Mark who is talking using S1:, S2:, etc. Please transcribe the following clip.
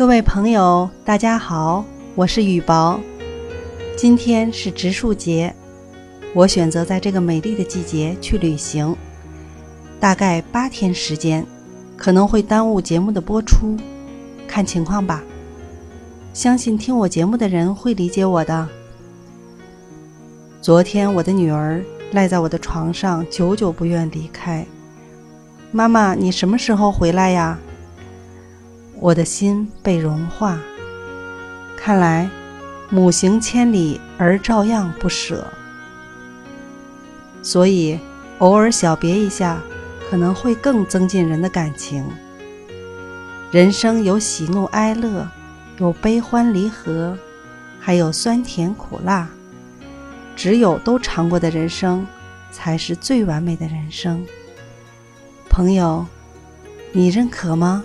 S1: 各位朋友，大家好，我是雨薄。今天是植树节，我选择在这个美丽的季节去旅行，大概八天时间，可能会耽误节目的播出，看情况吧。相信听我节目的人会理解我的。昨天我的女儿赖在我的床上，久久不愿离开。妈妈，你什么时候回来呀？我的心被融化。看来，母行千里，儿照样不舍。所以，偶尔小别一下，可能会更增进人的感情。人生有喜怒哀乐，有悲欢离合，还有酸甜苦辣。只有都尝过的人生，才是最完美的人生。朋友，你认可吗？